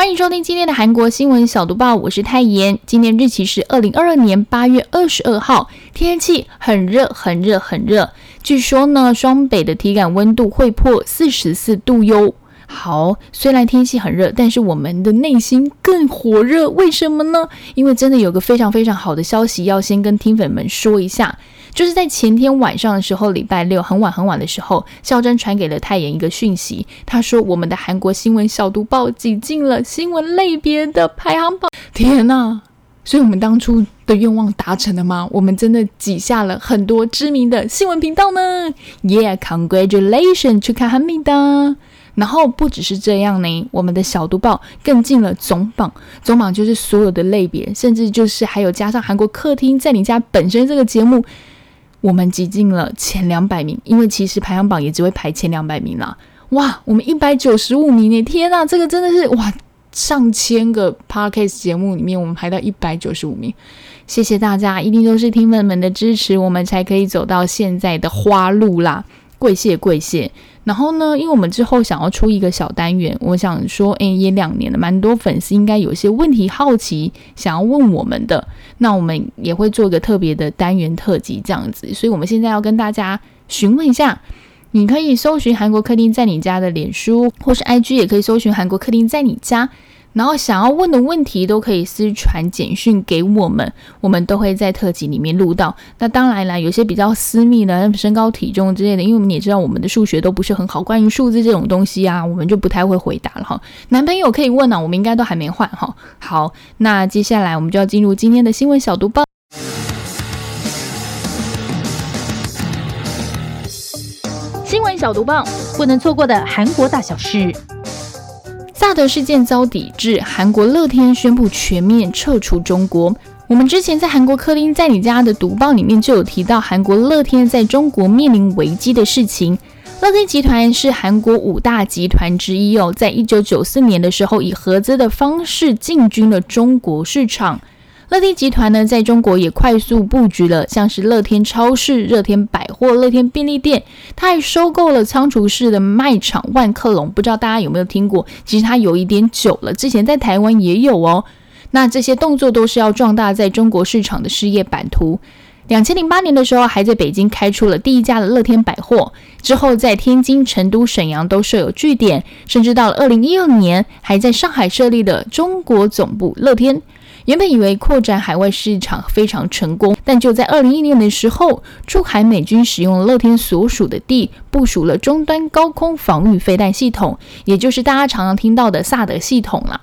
欢迎收听今天的韩国新闻小读报，我是泰妍。今天日期是二零二二年八月二十二号，天气很热，很热，很热。据说呢，双北的体感温度会破四十四度哟。好，虽然天气很热，但是我们的内心更火热。为什么呢？因为真的有个非常非常好的消息要先跟听粉们说一下，就是在前天晚上的时候，礼拜六很晚很晚的时候，孝珍传给了太妍一个讯息，他说我们的韩国新闻小读报挤进了新闻类别的排行榜。天呐！所以我们当初的愿望达成了吗？我们真的挤下了很多知名的新闻频道呢！Yeah，congratulations，去看哈密的。然后不只是这样呢，我们的小读报更进了总榜，总榜就是所有的类别，甚至就是还有加上韩国客厅在你家本身这个节目，我们挤进了前两百名。因为其实排行榜也只会排前两百名啦。哇，我们一百九十五名呢！天呐，这个真的是哇，上千个 podcast 节目里面，我们排到一百九十五名。谢谢大家，一定都是听粉们的支持，我们才可以走到现在的花路啦。跪谢跪谢，然后呢？因为我们之后想要出一个小单元，我想说，诶，也两年了，蛮多粉丝应该有些问题好奇，想要问我们的，那我们也会做一个特别的单元特辑这样子。所以，我们现在要跟大家询问一下，你可以搜寻韩国客厅在你家的脸书，或是 IG，也可以搜寻韩国客厅在你家。然后想要问的问题都可以私传简讯给我们，我们都会在特辑里面录到。那当然啦，有些比较私密的，身高体重之类的，因为你也知道我们的数学都不是很好，关于数字这种东西啊，我们就不太会回答了哈。男朋友可以问啊，我们应该都还没换哈。好，那接下来我们就要进入今天的新闻小读报。新闻小读报，不能错过的韩国大小事。萨德事件遭抵制，韩国乐天宣布全面撤出中国。我们之前在韩国客厅在你家的读报里面就有提到韩国乐天在中国面临危机的事情。乐天集团是韩国五大集团之一哦，在一九九四年的时候以合资的方式进军了中国市场。乐天集团呢，在中国也快速布局了，像是乐天超市、乐天百货、乐天便利店，它还收购了仓储式的卖场万客隆。不知道大家有没有听过？其实它有一点久了，之前在台湾也有哦。那这些动作都是要壮大在中国市场的事业版图。两千零八年的时候，还在北京开出了第一家的乐天百货，之后在天津、成都、沈阳都设有据点，甚至到了二零一二年，还在上海设立的中国总部乐天。原本以为扩展海外市场非常成功，但就在二零一六年的时候，驻海美军使用乐天所属的地部署了终端高空防御飞弹系统，也就是大家常常听到的萨德系统了。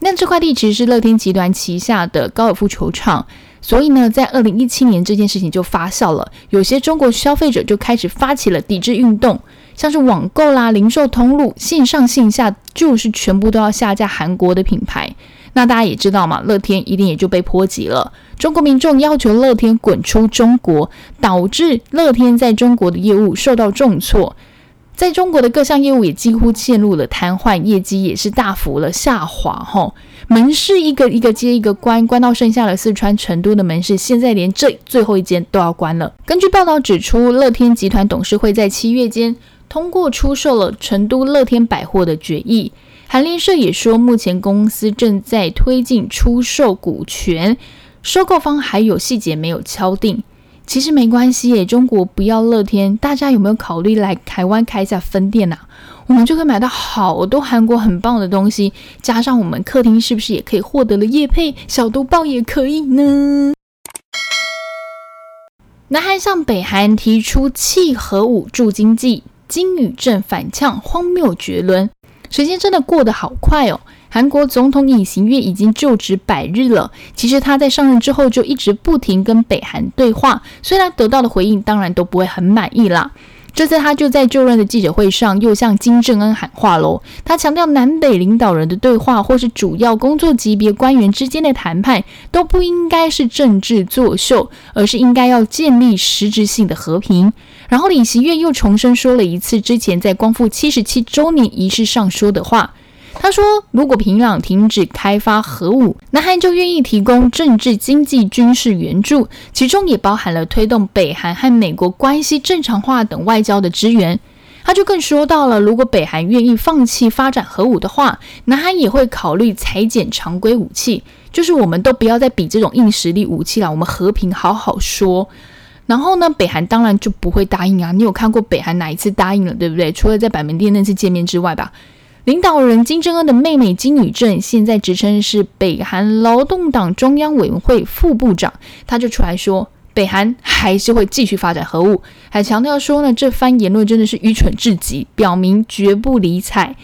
那这块地其实是乐天集团旗下的高尔夫球场，所以呢，在二零一七年这件事情就发酵了，有些中国消费者就开始发起了抵制运动，像是网购啦、零售通路、线上线下，就是全部都要下架韩国的品牌。那大家也知道嘛，乐天一定也就被波及了。中国民众要求乐天滚出中国，导致乐天在中国的业务受到重挫，在中国的各项业务也几乎陷入了瘫痪，业绩也是大幅了下滑。吼，门市一个一个接一个关，关到剩下了四川成都的门市，现在连这最后一间都要关了。根据报道指出，乐天集团董事会在七月间通过出售了成都乐天百货的决议。韩联社也说，目前公司正在推进出售股权，收购方还有细节没有敲定。其实没关系耶，中国不要乐天，大家有没有考虑来台湾开一下分店啊？我们就可以买到好多韩国很棒的东西，加上我们客厅是不是也可以获得了叶配小毒报也可以呢？南韩向北韩提出弃核武助经济，金宇镇反呛荒谬绝伦。时间真的过得好快哦！韩国总统尹行月已经就职百日了。其实他在上任之后就一直不停跟北韩对话，虽然得到的回应当然都不会很满意啦。这次他就在就任的记者会上又向金正恩喊话喽。他强调，南北领导人的对话或是主要工作级别官员之间的谈判都不应该是政治作秀，而是应该要建立实质性的和平。然后李习月又重申说了一次之前在光复七十七周年仪式上说的话。他说：“如果平壤停止开发核武，南韩就愿意提供政治、经济、军事援助，其中也包含了推动北韩和美国关系正常化等外交的支援。”他就更说到了，如果北韩愿意放弃发展核武的话，南韩也会考虑裁减常规武器，就是我们都不要再比这种硬实力武器了，我们和平好好说。然后呢，北韩当然就不会答应啊！你有看过北韩哪一次答应了，对不对？除了在板门店那次见面之外吧。领导人金正恩的妹妹金宇镇现在职称是北韩劳动党中央委员会副部长，他就出来说，北韩还是会继续发展核武，还强调说呢，这番言论真的是愚蠢至极，表明绝不理睬。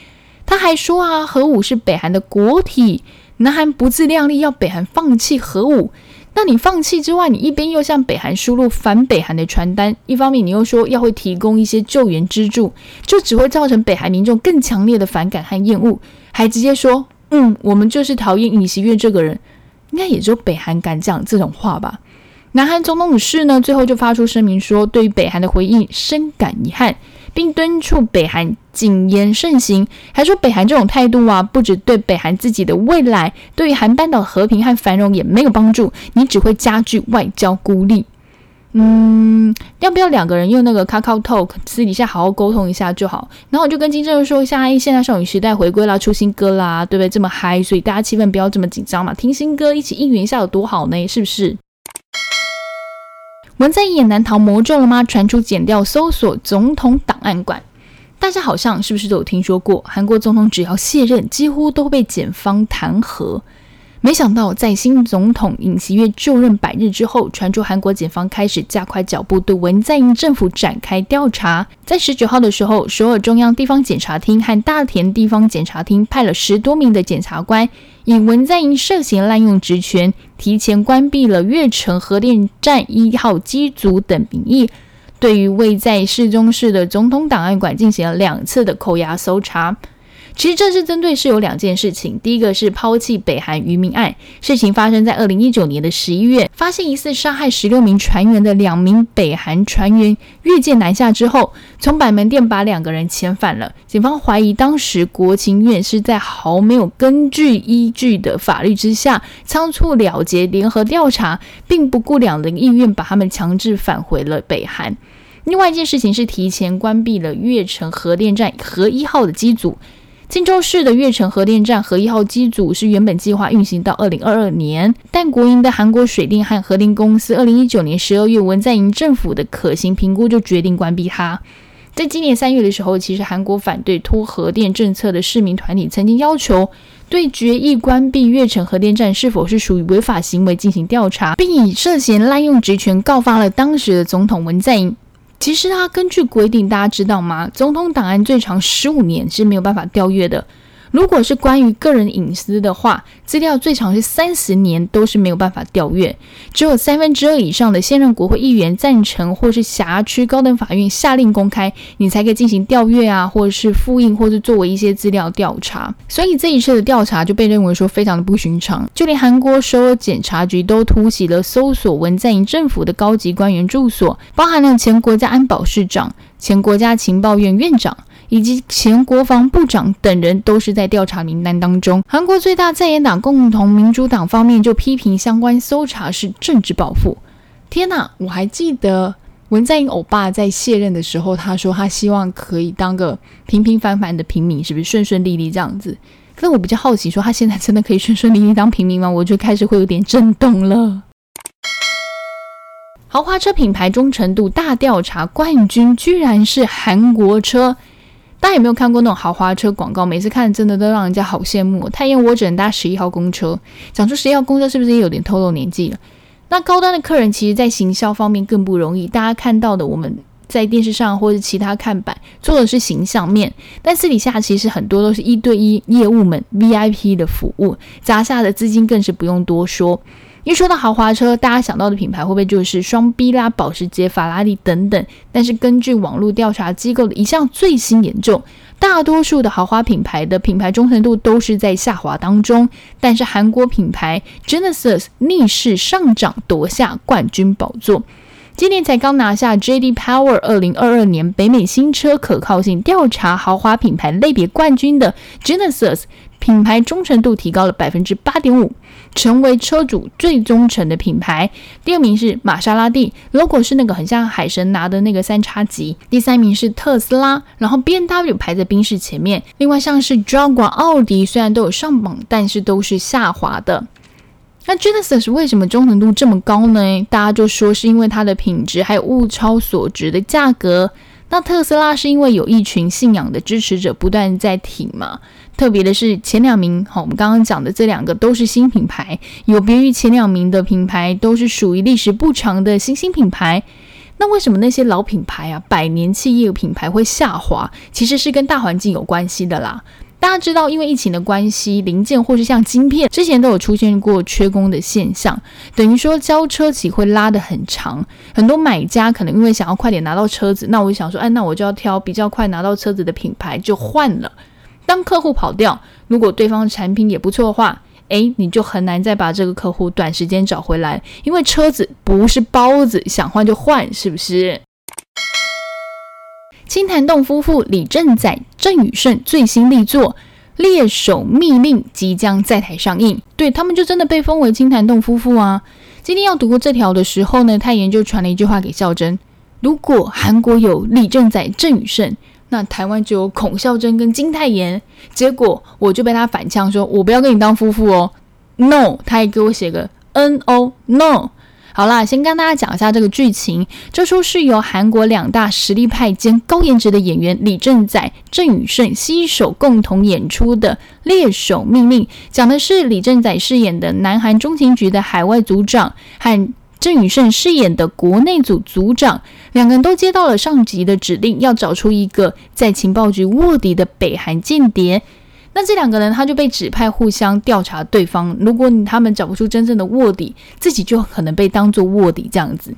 他还说啊，核武是北韩的国体，南韩不自量力，要北韩放弃核武。那你放弃之外，你一边又向北韩输入反北韩的传单，一方面你又说要会提供一些救援支柱，就只会造成北韩民众更强烈的反感和厌恶，还直接说，嗯，我们就是讨厌尹锡悦这个人，应该也只有北韩敢讲这种话吧。南韩总统府室呢，最后就发出声明说，对于北韩的回应深感遗憾。并敦促北韩谨言慎行，还说北韩这种态度啊，不止对北韩自己的未来，对于韩半岛和平和繁荣也没有帮助，你只会加剧外交孤立。嗯，要不要两个人用那个 k a k o Talk 私底下好好沟通一下就好？然后我就跟金正恩说一下，哎，现在少女时代回归啦，出新歌啦，对不对？这么嗨，所以大家气氛不要这么紧张嘛，听新歌一起应援一下有多好呢？是不是？文在寅也难逃魔咒了吗？传出剪掉搜索总统档案馆，大家好像是不是都有听说过？韩国总统只要卸任，几乎都被检方弹劾。没想到，在新总统尹锡悦就任百日之后，传出韩国警方开始加快脚步对文在寅政府展开调查。在十九号的时候，首尔中央地方检察厅和大田地方检察厅派了十多名的检察官，以文在寅涉嫌滥用职权、提前关闭了月城核电站一号机组等名义，对于位在市中市的总统档案馆进行了两次的扣押搜查。其实这次针对是有两件事情，第一个是抛弃北韩渔民案，事情发生在二零一九年的十一月，发现疑似杀害十六名船员的两名北韩船员越界南下之后，从板门店把两个人遣返了。警方怀疑当时国情院是在毫没有根据依据的法律之下仓促了结联合调查，并不顾两人意愿把他们强制返回了北韩。另外一件事情是提前关闭了越城核电站核一号的机组。金州市的越城核电站核一号机组是原本计划运行到二零二二年，但国营的韩国水电和核电公司二零一九年十二月文在寅政府的可行评估就决定关闭它。在今年三月的时候，其实韩国反对脱核电政策的市民团体曾经要求对决议关闭越城核电站是否是属于违法行为进行调查，并以涉嫌滥用职权告发了当时的总统文在寅。其实他根据规定，大家知道吗？总统档案最长十五年是没有办法调阅的。如果是关于个人隐私的话，资料最长是三十年都是没有办法调阅，只有三分之二以上的现任国会议员赞成，或是辖区高等法院下令公开，你才可以进行调阅啊，或者是复印，或是作为一些资料调查。所以这一次的调查就被认为说非常的不寻常，就连韩国首尔检察局都突袭了搜索文在寅政府的高级官员住所，包含了前国家安保市长、前国家情报院院长。以及前国防部长等人都是在调查名单当中。韩国最大在野党共同民主党方面就批评相关搜查是政治报复。天哪！我还记得文在寅欧巴在卸任的时候，他说他希望可以当个平平凡凡的平民，是不是顺顺利利这样子？可是我比较好奇，说他现在真的可以顺顺利利当平民吗？我就开始会有点震动了。豪华车品牌忠诚度大调查冠军居然是韩国车。大家有没有看过那种豪华车广告？每次看真的都让人家好羡慕。太阳我只能搭十一号公车，讲出十一号公车是不是也有点透露年纪了？那高端的客人其实，在行销方面更不容易。大家看到的，我们在电视上或者其他看板做的是形象面，但私底下其实很多都是一对一业务们 VIP 的服务，砸下的资金更是不用多说。一说到豪华车，大家想到的品牌会不会就是双 B 啦、保时捷、法拉利等等？但是根据网络调查机构的一项最新研究，大多数的豪华品牌的品牌忠诚度都是在下滑当中。但是韩国品牌 Genesis 逆势上涨，夺下冠军宝座。今年才刚拿下 J.D. Power 二零二二年北美新车可靠性调查豪华品牌类别冠军的 Genesis。品牌忠诚度提高了百分之八点五，成为车主最忠诚的品牌。第二名是玛莎拉蒂，logo 是那个很像海神拿的那个三叉戟。第三名是特斯拉，然后 B N W 排在宾士前面。另外像是 Jaguar、奥迪虽然都有上榜，但是都是下滑的。那 Genesis 为什么忠诚度这么高呢？大家就说是因为它的品质还有物超所值的价格。那特斯拉是因为有一群信仰的支持者不断在挺嘛。特别的是前两名，好，我们刚刚讲的这两个都是新品牌，有别于前两名的品牌都是属于历史不长的新兴品牌。那为什么那些老品牌啊，百年企业品牌会下滑？其实是跟大环境有关系的啦。大家知道，因为疫情的关系，零件或是像晶片，之前都有出现过缺工的现象，等于说交车期会拉得很长。很多买家可能因为想要快点拿到车子，那我想说，哎，那我就要挑比较快拿到车子的品牌，就换了。当客户跑掉，如果对方的产品也不错的话，诶，你就很难再把这个客户短时间找回来，因为车子不是包子，想换就换，是不是？青潭洞夫妇李正宰、郑宇盛最新力作《猎手密令》即将在台上映，对他们就真的被封为青潭洞夫妇啊！今天要读过这条的时候呢，泰妍就传了一句话给孝珍：如果韩国有李正宰、郑宇盛。那台湾就有孔孝真跟金泰妍，结果我就被他反呛说，我不要跟你当夫妇哦，no，他还给我写个 n o no。好啦，先跟大家讲一下这个剧情。这出是由韩国两大实力派兼高颜值的演员李正宰、郑宇盛携手共同演出的《猎手命令》，讲的是李正宰饰演的南韩中情局的海外组长和。郑宇胜饰演的国内组组长，两个人都接到了上级的指令，要找出一个在情报局卧底的北韩间谍。那这两个人他就被指派互相调查对方。如果他们找不出真正的卧底，自己就可能被当做卧底这样子。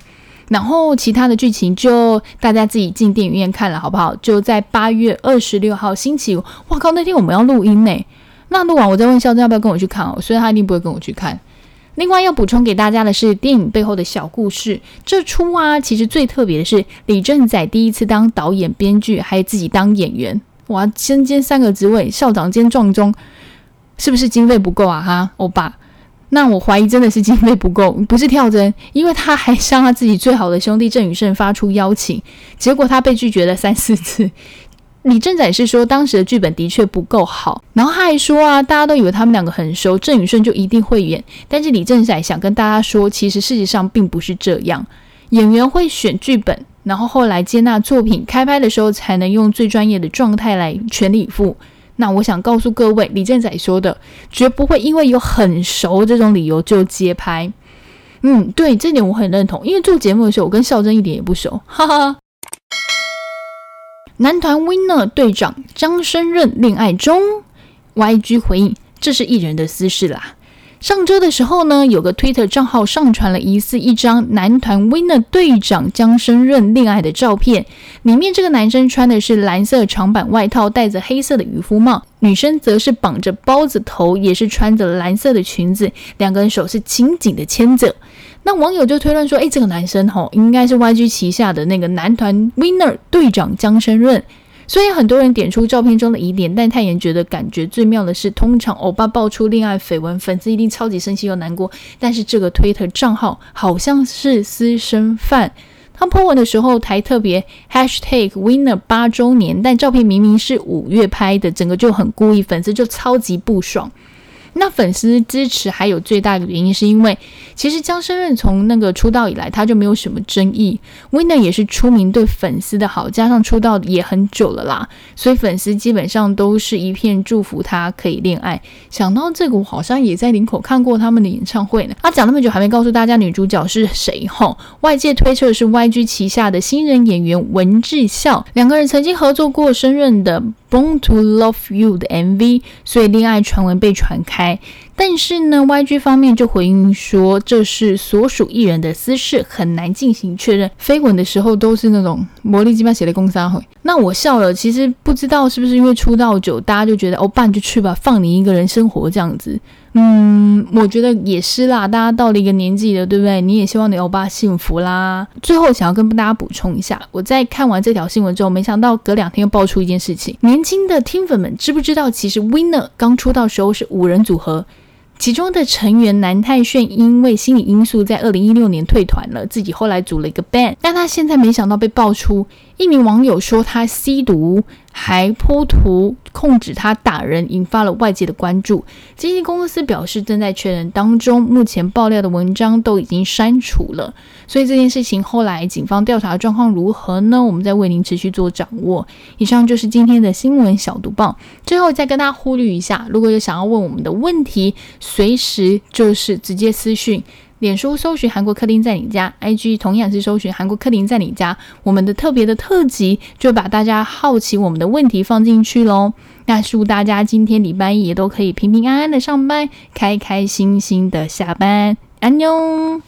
然后其他的剧情就大家自己进电影院看了好不好？就在八月二十六号星期五，哇靠！那天我们要录音呢。那录完我再问肖正要不要跟我去看哦。所以他一定不会跟我去看。另外要补充给大家的是电影背后的小故事。这出啊，其实最特别的是李正宰第一次当导演、编剧，还有自己当演员，哇，身兼三个职位，校长兼壮中，是不是经费不够啊？哈，欧巴，那我怀疑真的是经费不够，不是跳针，因为他还向他自己最好的兄弟郑宇胜发出邀请，结果他被拒绝了三四次。李正宰是说，当时的剧本的确不够好，然后他还说啊，大家都以为他们两个很熟，郑宇顺就一定会演。但是李正宰想跟大家说，其实事实上并不是这样。演员会选剧本，然后后来接纳作品，开拍的时候才能用最专业的状态来全力以赴。那我想告诉各位，李正宰说的绝不会因为有很熟这种理由就接拍。嗯，对，这点我很认同，因为做节目的时候，我跟孝真一点也不熟，哈哈。男团 Winner 队长张升任恋爱中，YG 回应这是艺人的私事啦。上周的时候呢，有个 Twitter 账号上传了疑似一张男团 Winner 队长江升任恋爱的照片，里面这个男生穿的是蓝色长版外套，戴着黑色的渔夫帽，女生则是绑着包子头，也是穿着蓝色的裙子，两个人手是紧紧的牵着。那网友就推断说，哎，这个男生吼应该是 YG 旗下的那个男团 Winner 队长江升润。所以很多人点出照片中的疑点，但泰妍觉得感觉最妙的是，通常欧巴爆出恋爱绯闻，粉丝一定超级生气又难过。但是这个推特账号好像是私生饭，他 po 文的时候还特别 hashtag Winner 八周年，但照片明明是五月拍的，整个就很故意，粉丝就超级不爽。那粉丝支持还有最大的原因，是因为其实江生润从那个出道以来，他就没有什么争议。Winner 也是出名对粉丝的好，加上出道也很久了啦，所以粉丝基本上都是一片祝福他可以恋爱。想到这个，我好像也在林口看过他们的演唱会呢。他讲那么久还没告诉大家女主角是谁吼？外界推测是 YG 旗下的新人演员文志孝，两个人曾经合作过生润的。Born to Love You 的 MV，所以恋爱传闻被传开。但是呢，YG 方面就回应说，这是所属艺人的私事，很难进行确认。飞吻的时候都是那种魔力鸡巴写的公杀会。那我笑了，其实不知道是不是因为出道久，大家就觉得哦，办就去吧，放你一个人生活这样子。嗯，我觉得也是啦，大家到了一个年纪了，对不对？你也希望你欧巴幸福啦。最后想要跟大家补充一下，我在看完这条新闻之后，没想到隔两天又爆出一件事情。年轻的听粉们知不知道，其实 Winner 刚出道时候是五人组合。其中的成员南泰炫因为心理因素，在二零一六年退团了，自己后来组了一个 band，但他现在没想到被爆出，一名网友说他吸毒。还泼图控制他打人，引发了外界的关注。经纪公司表示正在确认当中，目前爆料的文章都已经删除了。所以这件事情后来警方调查的状况如何呢？我们在为您持续做掌握。以上就是今天的新闻小读报。最后再跟大家呼吁一下，如果有想要问我们的问题，随时就是直接私讯。脸书搜寻韩国客厅在你家，IG 同样是搜寻韩国客厅在你家。我们的特别的特辑就把大家好奇我们的问题放进去喽。那祝大家今天礼拜一也都可以平平安安的上班，开开心心的下班，安妞。